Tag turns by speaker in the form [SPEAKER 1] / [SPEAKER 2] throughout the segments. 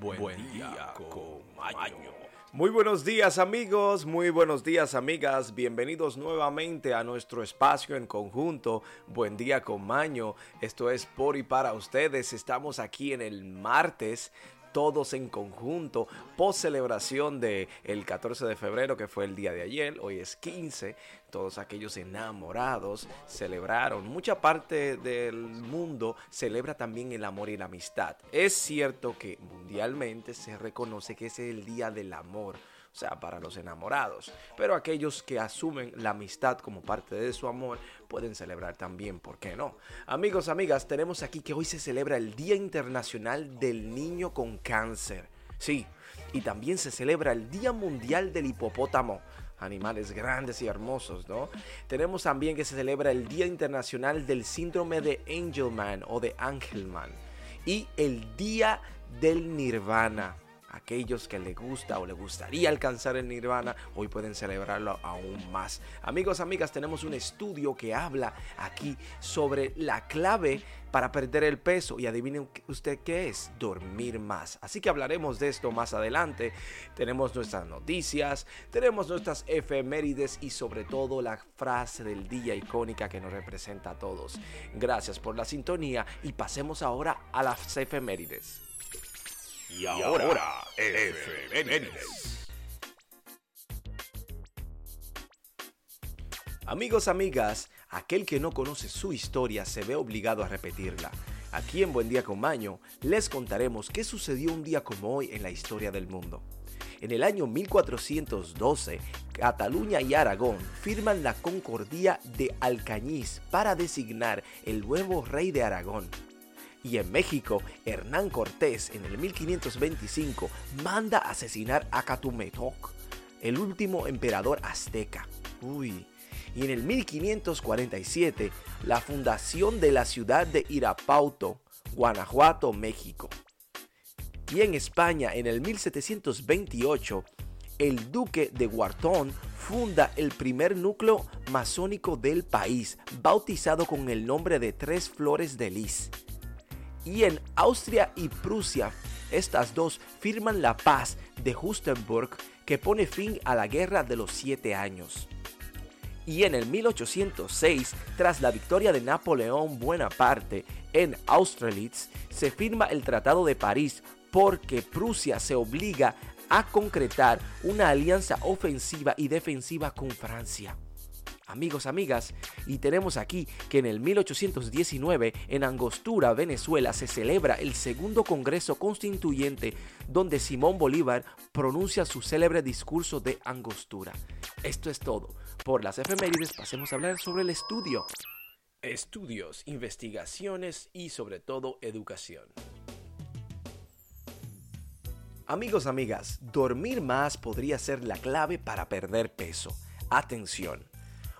[SPEAKER 1] Buen, día, con Maño.
[SPEAKER 2] Muy buenos días amigos, muy buenos días amigas, bienvenidos nuevamente a nuestro espacio en conjunto, Buen día con Maño, esto es por y para ustedes, estamos aquí en el martes todos en conjunto, post celebración de el 14 de febrero que fue el día de ayer, hoy es 15, todos aquellos enamorados celebraron, mucha parte del mundo celebra también el amor y la amistad. Es cierto que mundialmente se reconoce que es el día del amor o sea, para los enamorados. Pero aquellos que asumen la amistad como parte de su amor pueden celebrar también, ¿por qué no? Amigos, amigas, tenemos aquí que hoy se celebra el Día Internacional del Niño con Cáncer. Sí, y también se celebra el Día Mundial del Hipopótamo animales grandes y hermosos, ¿no? Tenemos también que se celebra el Día Internacional del Síndrome de Angelman o de Angelman y el Día del Nirvana aquellos que le gusta o le gustaría alcanzar el nirvana, hoy pueden celebrarlo aún más. Amigos, amigas, tenemos un estudio que habla aquí sobre la clave para perder el peso y adivinen usted qué es, dormir más. Así que hablaremos de esto más adelante. Tenemos nuestras noticias, tenemos nuestras efemérides y sobre todo la frase del día icónica que nos representa a todos. Gracias por la sintonía y pasemos ahora a las efemérides.
[SPEAKER 1] Y ahora,
[SPEAKER 2] Amigos, amigas, aquel que no conoce su historia se ve obligado a repetirla. Aquí en Buen Día con Maño les contaremos qué sucedió un día como hoy en la historia del mundo. En el año 1412, Cataluña y Aragón firman la Concordia de Alcañiz para designar el nuevo rey de Aragón. Y en México, Hernán Cortés en el 1525 manda asesinar a Catumetoc, el último emperador azteca. Uy. Y en el 1547, la fundación de la ciudad de Irapauto, Guanajuato, México. Y en España, en el 1728, el duque de Guartón funda el primer núcleo masónico del país, bautizado con el nombre de Tres Flores de Lis y en Austria y Prusia. Estas dos firman la paz de Hustenburg que pone fin a la Guerra de los Siete Años. Y en el 1806, tras la victoria de Napoleón Bonaparte en Austerlitz, se firma el Tratado de París porque Prusia se obliga a concretar una alianza ofensiva y defensiva con Francia amigos, amigas, y tenemos aquí que en el 1819 en Angostura, Venezuela, se celebra el segundo Congreso Constituyente donde Simón Bolívar pronuncia su célebre discurso de Angostura. Esto es todo. Por las efemérides pasemos a hablar sobre el estudio. Estudios, investigaciones y sobre todo educación. Amigos, amigas, dormir más podría ser la clave para perder peso. Atención,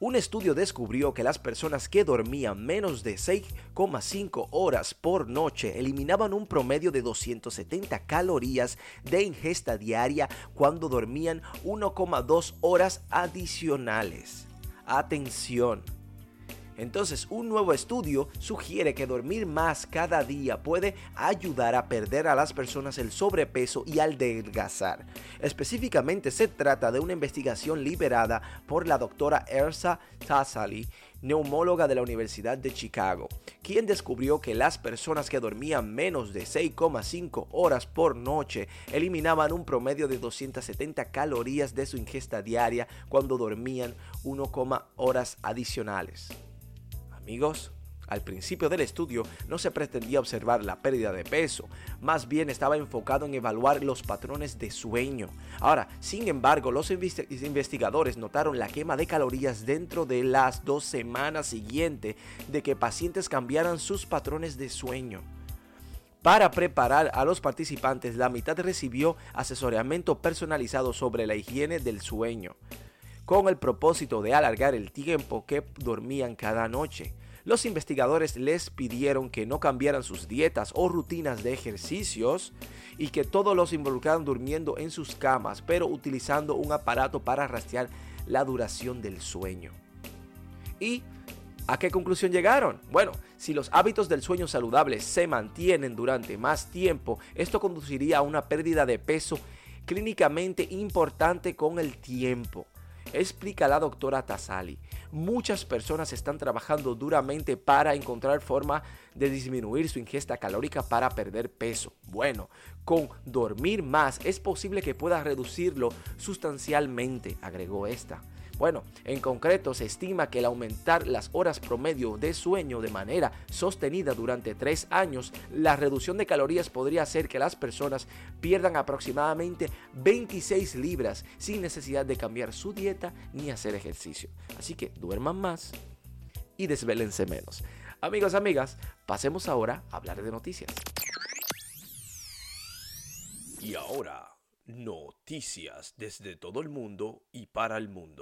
[SPEAKER 2] un estudio descubrió que las personas que dormían menos de 6,5 horas por noche eliminaban un promedio de 270 calorías de ingesta diaria cuando dormían 1,2 horas adicionales. Atención, entonces, un nuevo estudio sugiere que dormir más cada día puede ayudar a perder a las personas el sobrepeso y al adelgazar. Específicamente se trata de una investigación liberada por la doctora Ersa Tassali, neumóloga de la Universidad de Chicago, quien descubrió que las personas que dormían menos de 6,5 horas por noche eliminaban un promedio de 270 calorías de su ingesta diaria cuando dormían 1, horas adicionales. Amigos, al principio del estudio no se pretendía observar la pérdida de peso, más bien estaba enfocado en evaluar los patrones de sueño. Ahora, sin embargo, los investigadores notaron la quema de calorías dentro de las dos semanas siguientes de que pacientes cambiaran sus patrones de sueño. Para preparar a los participantes, la mitad recibió asesoramiento personalizado sobre la higiene del sueño con el propósito de alargar el tiempo que dormían cada noche. Los investigadores les pidieron que no cambiaran sus dietas o rutinas de ejercicios y que todos los involucraran durmiendo en sus camas, pero utilizando un aparato para rastrear la duración del sueño. Y ¿A qué conclusión llegaron? Bueno, si los hábitos del sueño saludable se mantienen durante más tiempo, esto conduciría a una pérdida de peso clínicamente importante con el tiempo. Explica la doctora Tasali. Muchas personas están trabajando duramente para encontrar forma de disminuir su ingesta calórica para perder peso. Bueno, con dormir más es posible que pueda reducirlo sustancialmente, agregó esta. Bueno, en concreto se estima que el aumentar las horas promedio de sueño de manera sostenida durante tres años, la reducción de calorías podría hacer que las personas pierdan aproximadamente 26 libras sin necesidad de cambiar su dieta ni hacer ejercicio. Así que duerman más y desvelense menos. Amigos, amigas, pasemos ahora a hablar de noticias.
[SPEAKER 1] Y ahora, noticias desde todo el mundo y para el mundo.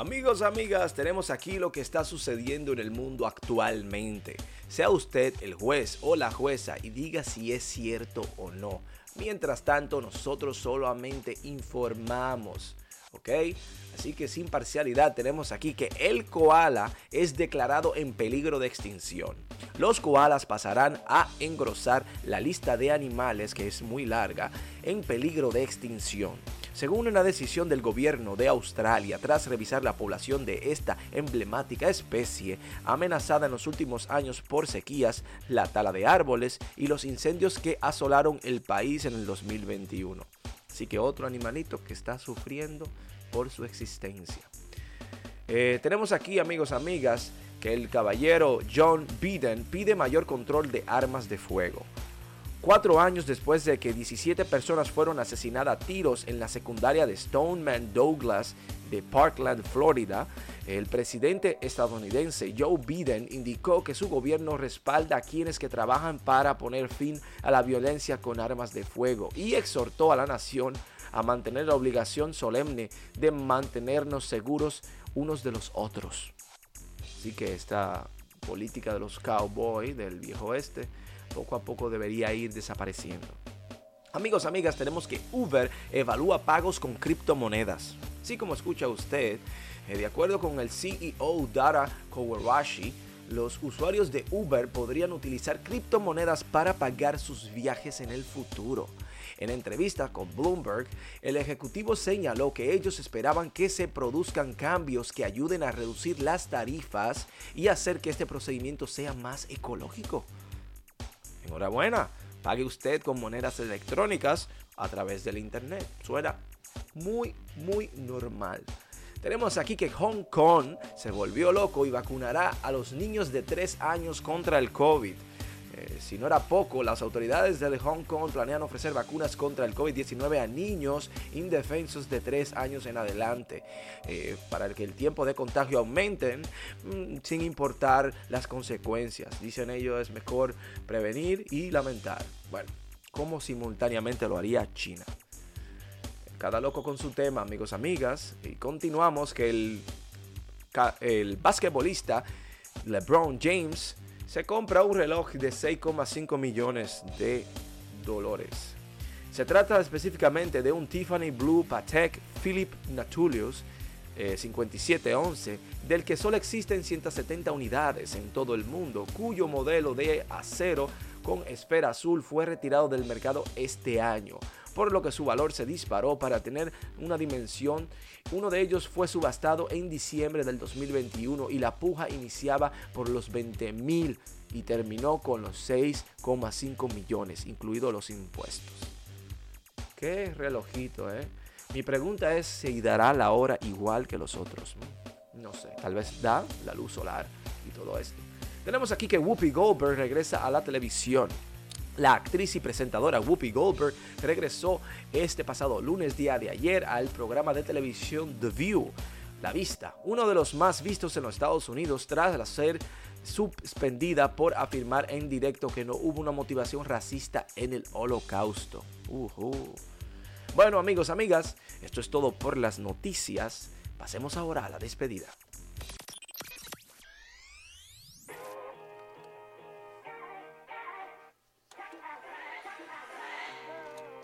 [SPEAKER 2] Amigos, amigas, tenemos aquí lo que está sucediendo en el mundo actualmente. Sea usted el juez o la jueza y diga si es cierto o no. Mientras tanto, nosotros solamente informamos. ¿Ok? Así que sin parcialidad tenemos aquí que el koala es declarado en peligro de extinción. Los koalas pasarán a engrosar la lista de animales, que es muy larga, en peligro de extinción. Según una decisión del gobierno de Australia, tras revisar la población de esta emblemática especie, amenazada en los últimos años por sequías, la tala de árboles y los incendios que asolaron el país en el 2021. Así que otro animalito que está sufriendo por su existencia. Eh, tenemos aquí, amigos, amigas, que el caballero John Biden pide mayor control de armas de fuego. Cuatro años después de que 17 personas fueron asesinadas a tiros en la secundaria de Stoneman Douglas de Parkland, Florida, el presidente estadounidense Joe Biden indicó que su gobierno respalda a quienes que trabajan para poner fin a la violencia con armas de fuego y exhortó a la nación a mantener la obligación solemne de mantenernos seguros unos de los otros. Así que esta política de los cowboys del viejo oeste poco a poco debería ir desapareciendo. Amigos, amigas, tenemos que Uber evalúa pagos con criptomonedas. Así como escucha usted, eh, de acuerdo con el CEO Dara Kowashi, los usuarios de Uber podrían utilizar criptomonedas para pagar sus viajes en el futuro. En entrevista con Bloomberg, el ejecutivo señaló que ellos esperaban que se produzcan cambios que ayuden a reducir las tarifas y hacer que este procedimiento sea más ecológico. Enhorabuena, pague usted con monedas electrónicas a través del Internet. Suena muy, muy normal. Tenemos aquí que Hong Kong se volvió loco y vacunará a los niños de 3 años contra el COVID. Si no era poco, las autoridades de Hong Kong planean ofrecer vacunas contra el COVID-19 a niños indefensos de 3 años en adelante, eh, para que el tiempo de contagio aumente mm, sin importar las consecuencias. Dicen ellos es mejor prevenir y lamentar. Bueno, como simultáneamente lo haría China. Cada loco con su tema, amigos, amigas. Y continuamos que el, el basquetbolista LeBron James se compra un reloj de 6,5 millones de dólares. Se trata específicamente de un Tiffany Blue Patek Philippe Natulius 5711, eh, del que solo existen 170 unidades en todo el mundo, cuyo modelo de acero con esfera azul fue retirado del mercado este año por lo que su valor se disparó para tener una dimensión. Uno de ellos fue subastado en diciembre del 2021 y la puja iniciaba por los 20 mil y terminó con los 6,5 millones, incluidos los impuestos. Qué relojito, ¿eh? Mi pregunta es si dará la hora igual que los otros. No sé, tal vez da la luz solar y todo esto. Tenemos aquí que Whoopi Goldberg regresa a la televisión. La actriz y presentadora Whoopi Goldberg regresó este pasado lunes día de ayer al programa de televisión The View, La Vista, uno de los más vistos en los Estados Unidos tras ser suspendida por afirmar en directo que no hubo una motivación racista en el holocausto. Bueno amigos, amigas, esto es todo por las noticias. Pasemos ahora a la despedida.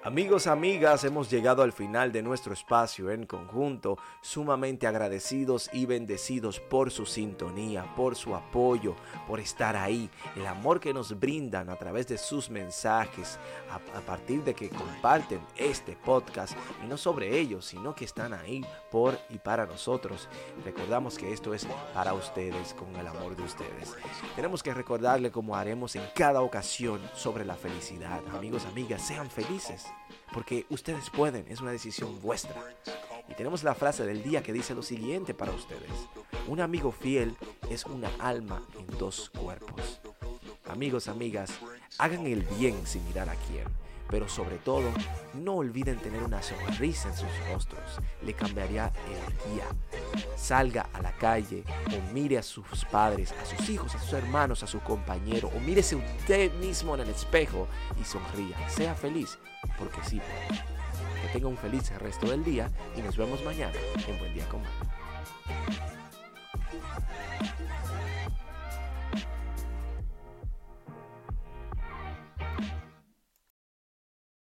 [SPEAKER 2] Amigos, amigas, hemos llegado al final de nuestro espacio en conjunto, sumamente agradecidos y bendecidos por su sintonía, por su apoyo, por estar ahí, el amor que nos brindan a través de sus mensajes, a, partir de que comparten este podcast, y no sobre ellos, sino que están ahí por y para nosotros. Recordamos que esto es para ustedes, con el amor de ustedes. Tenemos que recordarle como haremos en cada ocasión sobre la felicidad. Amigos, amigas, sean felices porque ustedes pueden, es una decisión vuestra. Y tenemos la frase del día que dice lo siguiente para ustedes. Un amigo fiel es una alma en dos cuerpos. Amigos, amigas, hagan el bien sin mirar a quién pero sobre todo, no olviden tener una sonrisa en sus rostros. Le cambiaría el día. Salga a la calle o mire a sus padres, a sus hijos, a sus hermanos, a su compañero o mírese usted mismo en el espejo y sonría. Sea feliz, porque sí Que tenga un feliz resto del día y nos vemos mañana en Buen Día con